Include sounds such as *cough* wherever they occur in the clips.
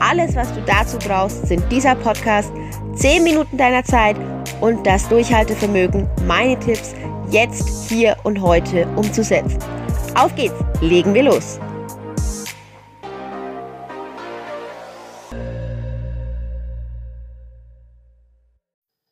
Alles, was du dazu brauchst, sind dieser Podcast, 10 Minuten deiner Zeit und das Durchhaltevermögen, meine Tipps jetzt, hier und heute umzusetzen. Auf geht's, legen wir los.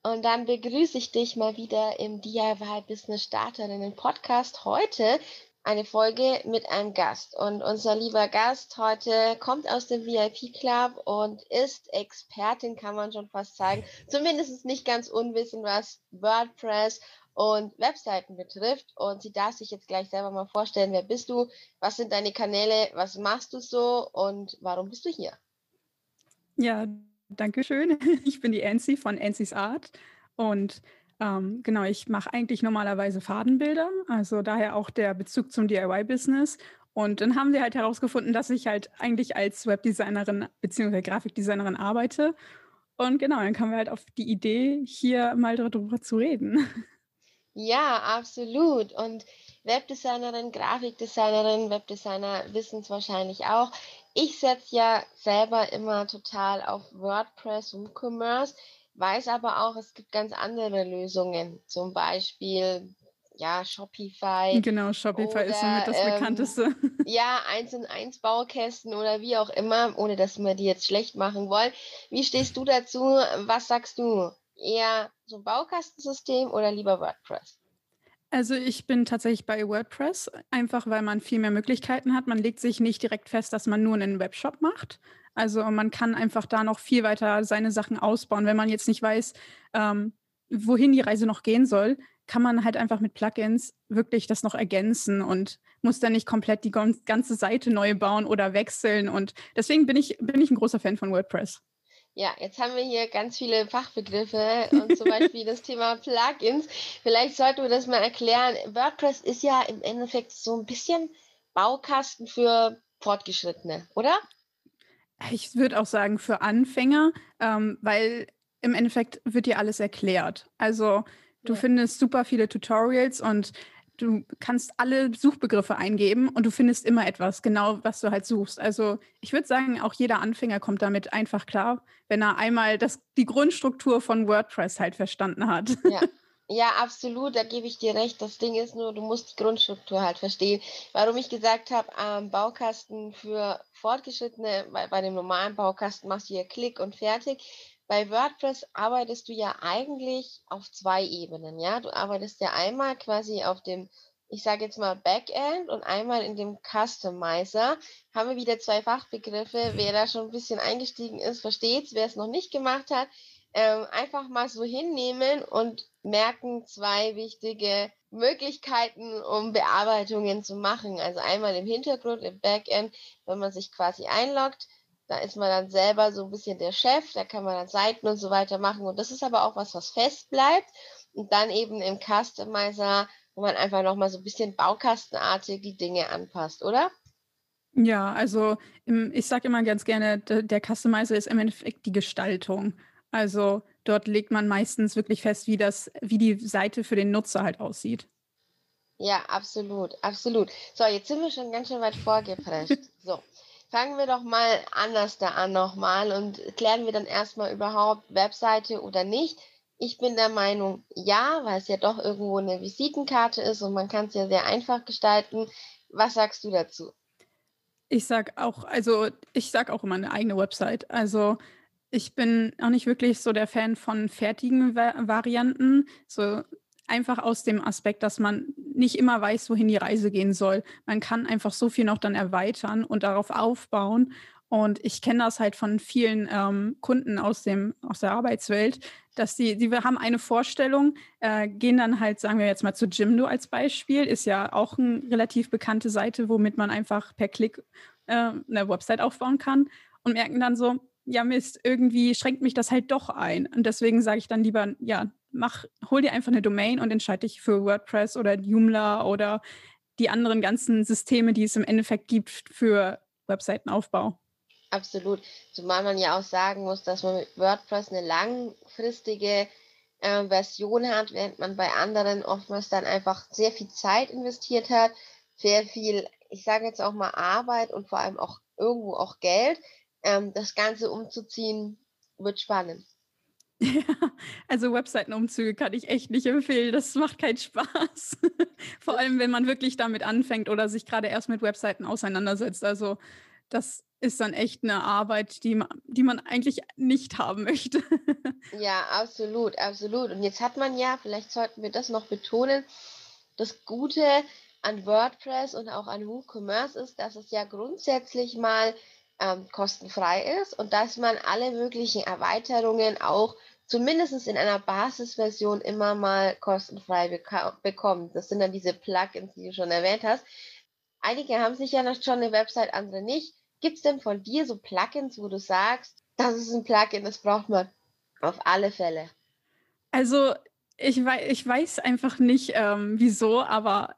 Und dann begrüße ich dich mal wieder im DIY Business Starterinnen Podcast. Heute eine Folge mit einem Gast. Und unser lieber Gast heute kommt aus dem VIP Club und ist Expertin, kann man schon fast sagen. Zumindest nicht ganz unwissend, was WordPress und Webseiten betrifft. Und sie darf sich jetzt gleich selber mal vorstellen, wer bist du, was sind deine Kanäle, was machst du so und warum bist du hier? Ja, danke schön. *laughs* Ich bin die Ansi von Ansi's Art und ähm, genau, ich mache eigentlich normalerweise Fadenbilder, also daher auch der Bezug zum DIY-Business. Und dann haben sie halt herausgefunden, dass ich halt eigentlich als Webdesignerin bzw. Grafikdesignerin arbeite. Und genau, dann kamen wir halt auf die Idee, hier mal darüber zu reden. *laughs* Ja, absolut. Und Webdesignerin, Grafikdesignerin, Webdesigner wissen es wahrscheinlich auch. Ich setze ja selber immer total auf WordPress und Commerce weiß aber auch, es gibt ganz andere Lösungen, zum Beispiel ja, Shopify. Genau, Shopify oder, ist somit das ähm, bekannteste. *laughs* Ja, 1 und 1 Baukästen oder wie auch immer, ohne dass wir die jetzt schlecht machen wollen. Wie stehst du dazu? Was sagst du? Eher so ein Baukastensystem oder lieber WordPress? Also ich bin tatsächlich bei WordPress, einfach weil man viel mehr Möglichkeiten hat. Man legt sich nicht direkt fest, dass man nur einen Webshop macht, also man kann einfach da noch viel weiter seine Sachen ausbauen. Wenn man jetzt nicht weiß, ähm, wohin die Reise noch gehen soll, kann man halt einfach mit Plugins wirklich das noch ergänzen und muss dann nicht komplett die ganze Seite neu bauen oder wechseln. Und deswegen bin ich, bin ich ein großer Fan von WordPress. Ja, jetzt haben wir hier ganz viele Fachbegriffe und zum Beispiel das Thema Plugins. Vielleicht sollten wir das mal erklären. WordPress ist ja im Endeffekt so ein bisschen Baukasten für Fortgeschrittene, oder? Ich würde auch sagen für Anfänger, ähm, weil im Endeffekt wird dir alles erklärt. Also du ja. findest super viele Tutorials und du kannst alle Suchbegriffe eingeben und du findest immer etwas, genau was du halt suchst. Also ich würde sagen, auch jeder Anfänger kommt damit einfach klar, wenn er einmal das, die Grundstruktur von WordPress halt verstanden hat. Ja. *laughs* Ja, absolut, da gebe ich dir recht. Das Ding ist nur, du musst die Grundstruktur halt verstehen. Warum ich gesagt habe, ähm, Baukasten für Fortgeschrittene, weil bei dem normalen Baukasten machst du ja Klick und fertig. Bei WordPress arbeitest du ja eigentlich auf zwei Ebenen, ja. Du arbeitest ja einmal quasi auf dem, ich sage jetzt mal Backend und einmal in dem Customizer. Haben wir wieder zwei Fachbegriffe. Wer da schon ein bisschen eingestiegen ist, versteht's. Wer es noch nicht gemacht hat, ähm, einfach mal so hinnehmen und merken zwei wichtige Möglichkeiten, um Bearbeitungen zu machen. Also einmal im Hintergrund, im Backend, wenn man sich quasi einloggt, da ist man dann selber so ein bisschen der Chef, da kann man dann Seiten und so weiter machen. Und das ist aber auch was, was fest bleibt. Und dann eben im Customizer, wo man einfach nochmal so ein bisschen baukastenartig die Dinge anpasst, oder? Ja, also ich sage immer ganz gerne, der Customizer ist im Endeffekt die Gestaltung. Also dort legt man meistens wirklich fest, wie das, wie die Seite für den Nutzer halt aussieht. Ja, absolut, absolut. So, jetzt sind wir schon ganz schön weit vorgeprescht. *laughs* So, fangen wir doch mal anders da an nochmal und klären wir dann erstmal überhaupt Webseite oder nicht. Ich bin der Meinung, ja, weil es ja doch irgendwo eine Visitenkarte ist und man kann es ja sehr einfach gestalten. Was sagst du dazu? Ich sag auch, also ich sag auch immer eine eigene Website. Also ich bin auch nicht wirklich so der Fan von fertigen Va Varianten, so einfach aus dem Aspekt, dass man nicht immer weiß, wohin die Reise gehen soll. Man kann einfach so viel noch dann erweitern und darauf aufbauen. Und ich kenne das halt von vielen ähm, Kunden aus, dem, aus der Arbeitswelt, dass die, die haben eine Vorstellung, äh, gehen dann halt, sagen wir jetzt mal zu Jimdo als Beispiel, ist ja auch eine relativ bekannte Seite, womit man einfach per Klick äh, eine Website aufbauen kann. und merken dann so, ja Mist, irgendwie schränkt mich das halt doch ein. Und deswegen sage ich dann lieber, ja, mach, hol dir einfach eine Domain und entscheide dich für WordPress oder Joomla oder die anderen ganzen Systeme, die es im Endeffekt gibt für Webseitenaufbau. Absolut. Zumal man ja auch sagen muss, dass man mit WordPress eine langfristige äh, Version hat, während man bei anderen oftmals dann einfach sehr viel Zeit investiert hat, sehr viel, ich sage jetzt auch mal Arbeit und vor allem auch irgendwo auch Geld. Ähm, das Ganze umzuziehen wird spannend. Ja, *laughs* also Webseitenumzüge kann ich echt nicht empfehlen. Das macht keinen Spaß. *laughs* Vor allem, wenn man wirklich damit anfängt oder sich gerade erst mit Webseiten auseinandersetzt. Also das ist dann echt eine Arbeit, die man, die man eigentlich nicht haben möchte. *laughs* Ja, absolut, absolut. Und jetzt hat man ja, vielleicht sollten wir das noch betonen, das Gute an WordPress und auch an WooCommerce ist, dass es ja grundsätzlich mal ähm, kostenfrei ist und dass man alle möglichen Erweiterungen auch zumindest in einer Basisversion immer mal kostenfrei bekommt. Das sind dann diese Plugins, die du schon erwähnt hast. Einige haben sicher noch schon eine Website, andere nicht. Gibt es denn von dir so Plugins, wo du sagst, das ist ein Plugin, das braucht man auf alle Fälle? Also ich, wei ich weiß einfach nicht, ähm, wieso, aber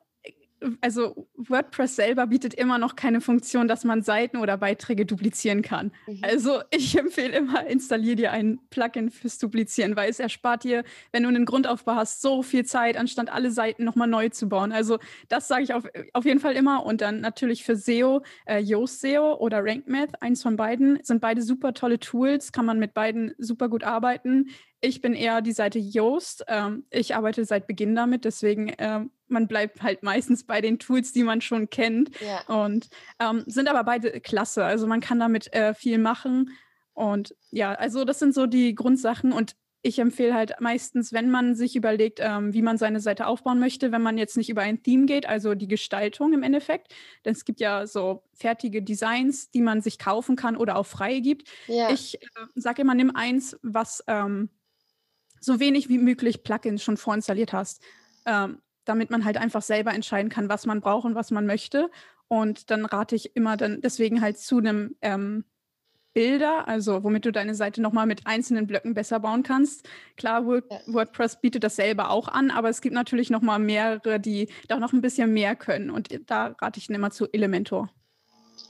also WordPress selber bietet immer noch keine Funktion, dass man Seiten oder Beiträge duplizieren kann. Mhm. Also ich empfehle immer, installier dir ein Plugin fürs Duplizieren, weil es erspart dir, wenn du einen Grundaufbau hast, so viel Zeit, anstatt alle Seiten nochmal neu zu bauen. Also das sage ich auf, auf jeden Fall immer. Und dann natürlich für SEO, äh, Yoast SEO oder RankMath, eins von beiden, sind beide super tolle Tools, kann man mit beiden super gut arbeiten. Ich bin eher die Seite Yoast. Ähm, ich arbeite seit Beginn damit, deswegen ähm, man bleibt halt meistens bei den Tools, die man schon kennt. Ja. Und ähm, sind aber beide klasse. Also man kann damit äh, viel machen. Und ja, also das sind so die Grundsachen. Und ich empfehle halt meistens, wenn man sich überlegt, ähm, wie man seine Seite aufbauen möchte, wenn man jetzt nicht über ein Theme geht, also die Gestaltung im Endeffekt. Denn es gibt ja so fertige Designs, die man sich kaufen kann oder auch frei gibt. Ja. Ich äh, sage immer, nimm eins, was ähm, so wenig wie möglich Plugins schon vorinstalliert hast, ähm, damit man halt einfach selber entscheiden kann, was man braucht und was man möchte. Und dann rate ich immer dann deswegen halt zu einem ähm, Bilder, also womit du deine Seite nochmal mit einzelnen Blöcken besser bauen kannst. Klar, Word, WordPress bietet das selber auch an, aber es gibt natürlich nochmal mehrere, die da noch ein bisschen mehr können. Und da rate ich dann immer zu Elementor.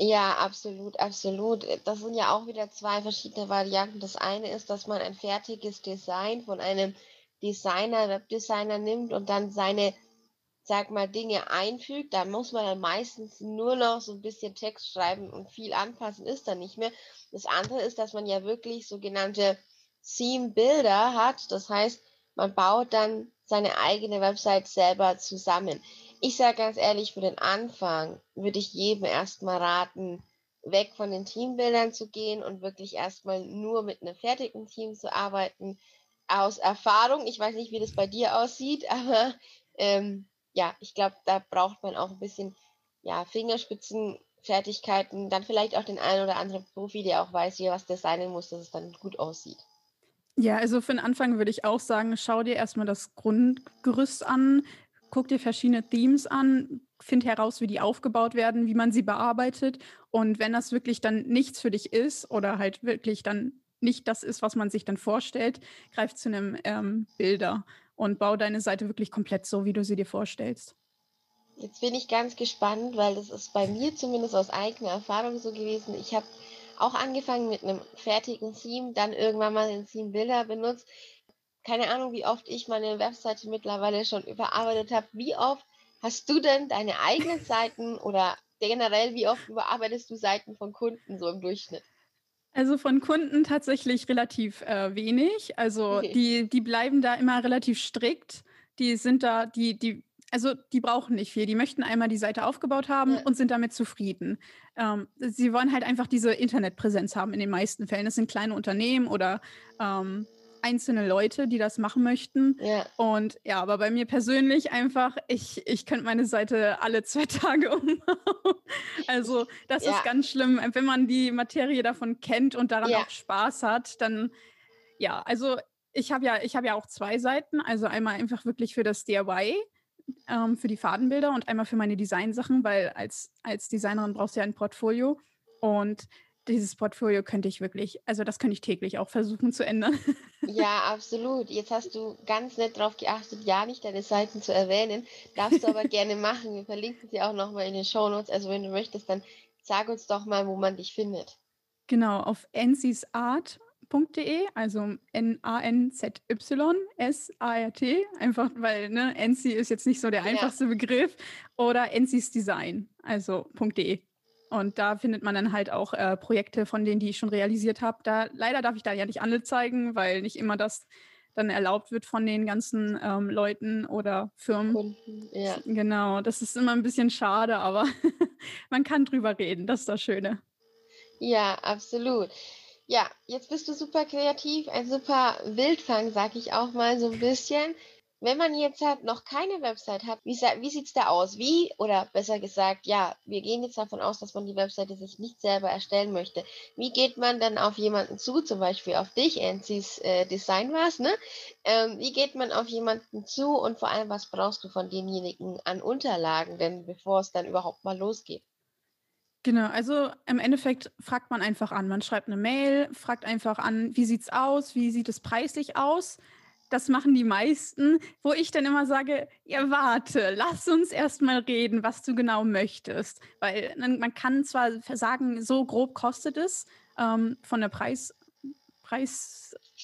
Ja, absolut, absolut. Das sind ja auch wieder zwei verschiedene Varianten. Das eine ist, dass man ein fertiges Design von einem Designer, Webdesigner nimmt und dann seine, sag mal, Dinge einfügt. Da muss man dann meistens nur noch so ein bisschen Text schreiben und viel anpassen ist dann nicht mehr. Das andere ist, dass man ja wirklich sogenannte Theme-Bilder hat. Das heißt, man baut dann seine eigene Website selber zusammen. Ich sage ganz ehrlich, für den Anfang würde ich jedem erstmal raten, weg von den Teambildern zu gehen und wirklich erstmal nur mit einem fertigen Team zu arbeiten. Aus Erfahrung, ich weiß nicht, wie das bei dir aussieht, *laughs* aber ähm, ja, ich glaube, da braucht man auch ein bisschen ja, Fingerspitzenfertigkeiten, dann vielleicht auch den einen oder anderen Profi, der auch weiß, wie er was designen muss, dass es dann gut aussieht. Ja, also für den Anfang würde ich auch sagen, schau dir erstmal das Grundgerüst an, guck dir verschiedene Themes an, find heraus, wie die aufgebaut werden, wie man sie bearbeitet. Und wenn das wirklich dann nichts für dich ist oder halt wirklich dann nicht das ist, was man sich dann vorstellt, greif zu einem ähm, Bilder und bau deine Seite wirklich komplett so, wie du sie dir vorstellst. Jetzt bin ich ganz gespannt, weil das ist bei mir zumindest aus eigener Erfahrung so gewesen. Ich habe auch angefangen mit einem fertigen Theme, dann irgendwann mal den Theme Bilder benutzt keine Ahnung, wie oft ich meine Webseite mittlerweile schon überarbeitet habe. Wie oft hast du denn deine eigenen Seiten oder generell, wie oft überarbeitest du Seiten von Kunden so im Durchschnitt? Also von Kunden tatsächlich relativ äh, wenig. Also okay. die, die bleiben da immer relativ strikt. Die sind da, die, die, also die brauchen nicht viel. Die möchten einmal die Seite aufgebaut haben ja. und sind damit zufrieden. Ähm, sie wollen halt einfach diese Internetpräsenz haben in den meisten Fällen. Das sind kleine Unternehmen oder ähm, einzelne Leute, die das machen möchten. Ja. Und ja, aber bei mir persönlich einfach, ich, ich könnte meine Seite alle zwei *laughs* Tage umbauen. Also das ja. ist ganz schlimm. Wenn man die Materie davon kennt und daran ja. auch Spaß hat, dann ja, also ich habe ja, ich habe ja auch zwei Seiten. Also einmal einfach wirklich für das DIY, ähm, für die Fadenbilder und einmal für meine Designsachen, weil als, als Designerin brauchst du ja ein Portfolio. Und dieses Portfolio könnte ich wirklich, also das könnte ich täglich auch versuchen zu ändern. Ja, *laughs* absolut. Jetzt hast du ganz nett darauf geachtet, ja nicht deine Seiten zu erwähnen. Darfst du aber *laughs* gerne machen. Wir verlinken sie auch nochmal in den Show Notes. Also wenn du möchtest, dann sag uns doch mal, wo man dich findet. Genau, auf ncysart.de, also N-A-N-Z-Y-S-A-R-T, einfach weil ne, NC ist jetzt nicht so der einfachste ja. Begriff, oder NC's Design, also .de. Und da findet man dann halt auch äh, Projekte von denen, die ich schon realisiert habe. Da leider darf ich da ja nicht alle zeigen, weil nicht immer das dann erlaubt wird von den ganzen ähm, Leuten oder Firmen. Kunden, ja. Genau, das ist immer ein bisschen schade, aber *laughs* man kann drüber reden. Das ist das Schöne. Ja, absolut. Ja, jetzt bist du super kreativ, ein super Wildfang, sag ich auch mal so ein bisschen. Wenn man jetzt halt noch keine Website hat, wie, wie sieht es da aus? Wie, oder besser gesagt, ja, wir gehen jetzt davon aus, dass man die Webseite sich nicht selber erstellen möchte. Wie geht man dann auf jemanden zu, zum Beispiel auf dich, Ansis äh, Design war's, ne? Ähm, wie geht man auf jemanden zu und vor allem, was brauchst du von denjenigen an Unterlagen, denn bevor es dann überhaupt mal losgeht? Genau, also im Endeffekt fragt man einfach an. Man schreibt eine Mail, fragt einfach an, wie sieht's aus, wie sieht es preislich aus? Das machen die meisten, wo ich dann immer sage, ja, warte, lass uns erst mal reden, was du genau möchtest. Weil man kann zwar sagen, so grob kostet es ähm, von der Preis,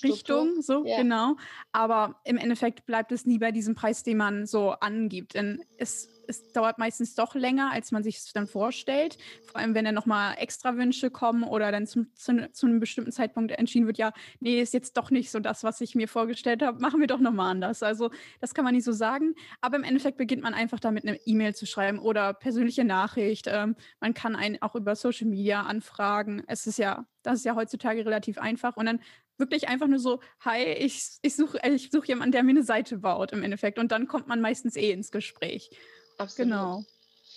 Preisrichtung, so ja. genau, aber im Endeffekt bleibt es nie bei diesem Preis, den man so angibt. Denn es es dauert meistens doch länger, als man sich es dann vorstellt. Vor allem, wenn dann nochmal extra Wünsche kommen oder dann zum, zu, zu, einem bestimmten Zeitpunkt entschieden wird, ja, nee, ist jetzt doch nicht so das, was ich mir vorgestellt habe, machen wir doch nochmal anders. Also das kann man nicht so sagen. Aber im Endeffekt beginnt man einfach damit, eine E-Mail zu schreiben oder persönliche Nachricht. Ähm, man kann einen auch über Social Media anfragen. Es ist ja, das ist ja heutzutage relativ einfach. Und dann wirklich einfach nur so, hi, ich, ich suche ich such jemanden, der mir eine Seite baut im Endeffekt. Und dann kommt man meistens eh ins Gespräch. Absolut. Genau.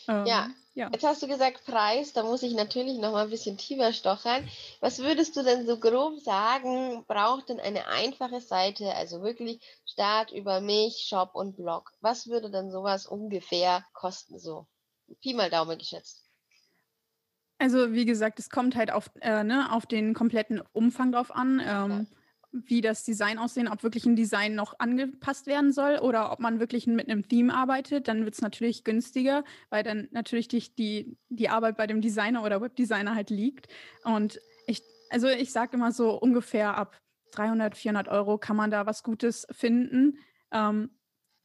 Ähm, ja. ja. Jetzt hast du gesagt Preis, da muss ich natürlich noch mal ein bisschen tiefer stochern. Was würdest du denn so grob sagen, braucht denn eine einfache Seite, also wirklich Start über mich, Shop und Blog? Was würde denn sowas ungefähr kosten so? Pi mal Daumen geschätzt. Also wie gesagt, es kommt halt auf, äh, ne, auf den kompletten Umfang drauf an. Ähm, wie das Design aussehen, ob wirklich ein Design noch angepasst werden soll oder ob man wirklich mit einem Theme arbeitet, dann wird es natürlich günstiger, weil dann natürlich die, die, die Arbeit bei dem Designer oder Webdesigner halt liegt. Und ich, also ich sage immer so ungefähr ab 300, 400 Euro kann man da was Gutes finden. Ähm,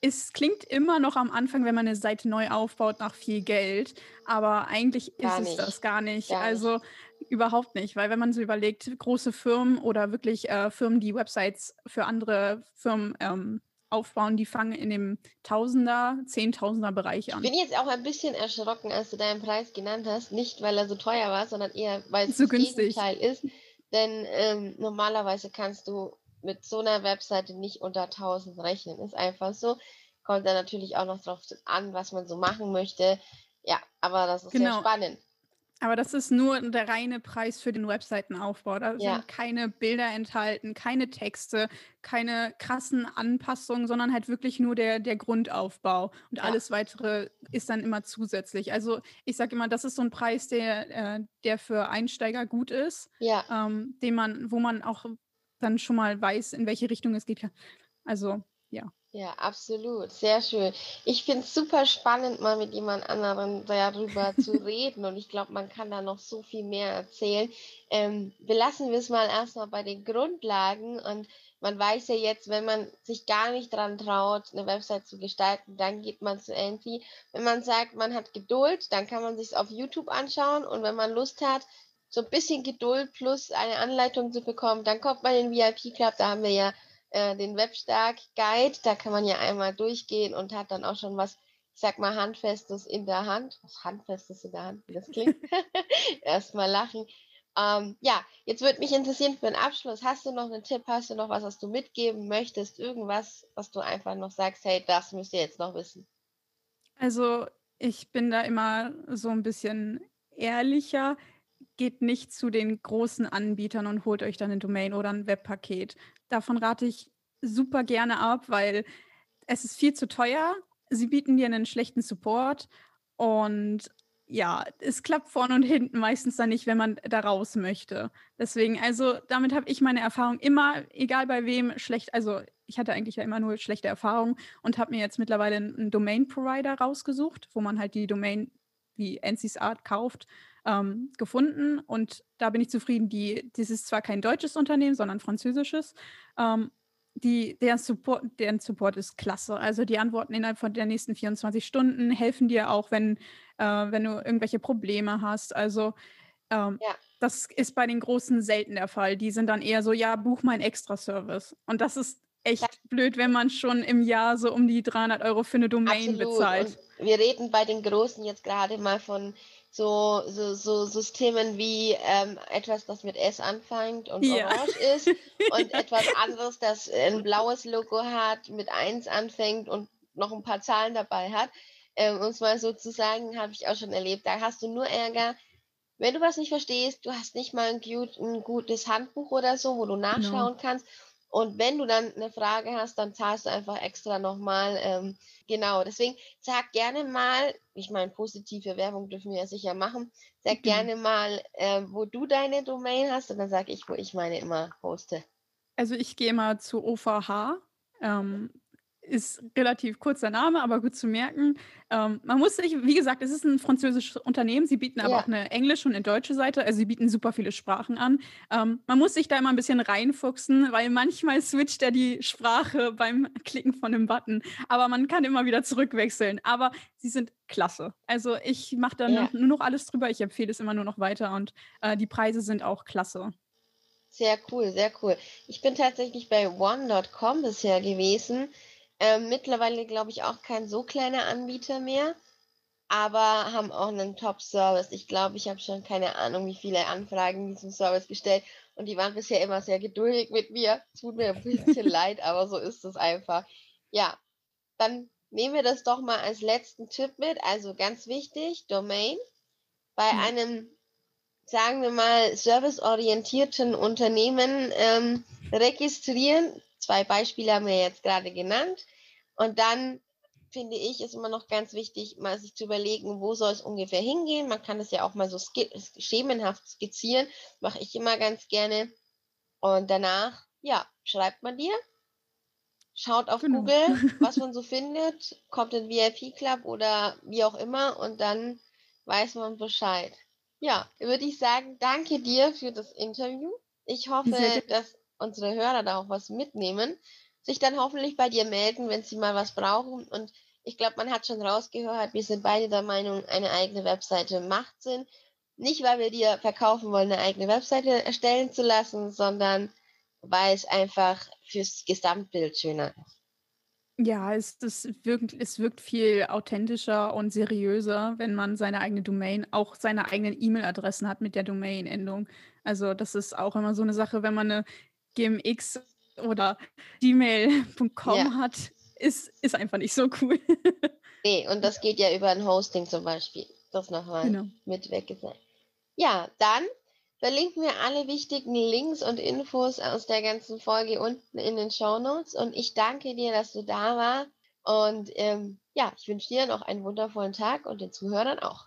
es klingt immer noch am Anfang, wenn man eine Seite neu aufbaut, nach viel Geld. Aber eigentlich gar ist nicht. es das gar nicht. Gar also nicht. überhaupt nicht. Weil wenn man so überlegt, große Firmen oder wirklich äh, Firmen, die Websites für andere Firmen ähm, aufbauen, die fangen in dem Tausender, Zehntausender Bereich an. Ich bin jetzt auch ein bisschen erschrocken, als du deinen Preis genannt hast. Nicht, weil er so teuer war, sondern eher, weil es so das Gegenteil ist. Denn ähm, normalerweise kannst du mit so einer Webseite nicht unter 1000 rechnen. Ist einfach so. Kommt dann natürlich auch noch drauf an, was man so machen möchte. Ja, aber das ist genau. sehr spannend. Aber das ist nur der reine Preis für den Webseitenaufbau. Da ja. sind keine Bilder enthalten, keine Texte, keine krassen Anpassungen, sondern halt wirklich nur der, der Grundaufbau. Und ja. alles weitere ist dann immer zusätzlich. Also ich sage immer, das ist so ein Preis, der, äh, der für Einsteiger gut ist, ja. ähm, den man, wo man auch dann schon mal weiß, in welche Richtung es geht. Also, ja. Ja, absolut. Sehr schön. Ich finde es super spannend, mal mit jemand anderem darüber zu *laughs* reden. Und ich glaube, man kann da noch so viel mehr erzählen. Ähm, belassen wir es mal erstmal bei den Grundlagen. Und man weiß ja jetzt, wenn man sich gar nicht dran traut, eine Website zu gestalten, dann geht man zu Anti. Wenn man sagt, man hat Geduld, dann kann man sich auf YouTube anschauen. Und wenn man Lust hat, so ein bisschen Geduld plus eine Anleitung zu bekommen. Dann kommt man in den VIP-Club, da haben wir ja äh, den Webstark-Guide, da kann man ja einmal durchgehen und hat dann auch schon was, ich sag mal, Handfestes in der Hand. Was Handfestes in der Hand, wie das klingt. *laughs* *laughs* Erstmal lachen. Ähm, ja, jetzt würde mich interessieren für den Abschluss, hast du noch einen Tipp, hast du noch was, was du mitgeben möchtest, irgendwas, was du einfach noch sagst, hey, das müsst ihr jetzt noch wissen? Also ich bin da immer so ein bisschen ehrlicher geht nicht zu den großen Anbietern und holt euch dann eine Domain oder ein Webpaket. Davon rate ich super gerne ab, weil es ist viel zu teuer. Sie bieten dir einen schlechten Support und ja, es klappt vorne und hinten meistens dann nicht, wenn man da raus möchte. Deswegen, also damit habe ich meine Erfahrung immer, egal bei wem, schlecht, also ich hatte eigentlich ja immer nur schlechte Erfahrungen und habe mir jetzt mittlerweile einen Domain-Provider rausgesucht, wo man halt die Domain wie NC's Art kauft, ähm, gefunden und da bin ich zufrieden. Die, das ist zwar kein deutsches Unternehmen, sondern französisches. Ähm, die, deren, Support, deren Support ist klasse. Also die antworten innerhalb von der nächsten 24 Stunden, helfen dir auch, wenn, äh, wenn du irgendwelche Probleme hast. Also ähm, ja. das ist bei den Großen selten der Fall. Die sind dann eher so, ja, buch mal einen Extra-Service. Und das ist echt ja. blöd, wenn man schon im Jahr so um die 300 Euro für eine Domain Absolut. bezahlt. Und wir reden bei den Großen jetzt gerade mal von so, so, so Systemen wie ähm, etwas, das mit S anfängt und ja. orange ist *laughs* und etwas anderes, das ein blaues Logo hat, mit 1 anfängt und noch ein paar Zahlen dabei hat. Ähm, um es mal so zu sagen, habe ich auch schon erlebt. Da hast du nur Ärger. Wenn du was nicht verstehst, du hast nicht mal ein, gut, ein gutes Handbuch oder so, wo du genau. nachschauen no. kannst und wenn du dann eine Frage hast, dann zahlst du einfach extra nochmal. Ähm, genau, deswegen sag gerne mal, ich meine, positive Werbung dürfen wir ja sicher machen, sag mhm. gerne mal, äh, wo du deine Domain hast und dann sage ich, wo ich meine immer hoste. Also ich gehe mal zu OVH. Ähm, ist relativ kurzer Name, aber gut zu merken. Ähm, man muss sich, wie gesagt, es ist ein französisches Unternehmen. Sie bieten aber ja. auch eine englische und eine deutsche Seite. Also sie bieten super viele Sprachen an. Ähm, man muss sich da immer ein bisschen reinfuchsen, weil manchmal switcht er die Sprache beim Klicken von einem Button. Aber man kann immer wieder zurückwechseln. Aber sie sind klasse. Also ich mache da ja. nur noch alles drüber. Ich empfehle es immer nur noch weiter und äh, die Preise sind auch klasse. Sehr cool, sehr cool. Ich bin tatsächlich bei one.com bisher gewesen. Ähm, mittlerweile glaube ich auch kein so kleiner Anbieter mehr, aber haben auch einen Top-Service. Ich glaube, ich habe schon keine Ahnung, wie viele Anfragen diesem Service gestellt und die waren bisher immer sehr geduldig mit mir. Tut mir ein bisschen *laughs* leid, aber so ist es einfach. Ja, dann nehmen wir das doch mal als letzten Tipp mit. Also ganz wichtig, Domain. Bei mhm. einem, sagen wir mal, serviceorientierten Unternehmen ähm, registrieren. Zwei Beispiele haben wir jetzt gerade genannt. Und dann finde ich, ist immer noch ganz wichtig, mal sich zu überlegen, wo soll es ungefähr hingehen. Man kann es ja auch mal so schemenhaft skizzieren, mache ich immer ganz gerne. Und danach, ja, schreibt man dir, schaut auf genau. Google, *laughs* was man so findet, kommt in VIP Club oder wie auch immer und dann weiß man Bescheid. Ja, würde ich sagen, danke dir für das Interview. Ich hoffe, dass unsere Hörer da auch was mitnehmen sich dann hoffentlich bei dir melden, wenn sie mal was brauchen. Und ich glaube, man hat schon rausgehört, wir sind beide der Meinung, eine eigene Webseite macht Sinn. Nicht, weil wir dir verkaufen wollen, eine eigene Webseite erstellen zu lassen, sondern weil es einfach fürs Gesamtbild schöner ist. Ja, es, das wirkt, es wirkt viel authentischer und seriöser, wenn man seine eigene Domain, auch seine eigenen E-Mail-Adressen hat mit der Domain-Endung. Also das ist auch immer so eine Sache, wenn man eine GMX oder gmail.com ja. hat, ist, ist einfach nicht so cool. nee, und das geht ja über ein Hosting zum Beispiel. Das nochmal genau. mit weggesagt. Ja, dann verlinken wir alle wichtigen Links und Infos aus der ganzen Folge unten in den Show Notes. Und ich danke dir, dass du da warst. Und ähm, ja, ich wünsche dir noch einen wundervollen Tag und den Zuhörern auch.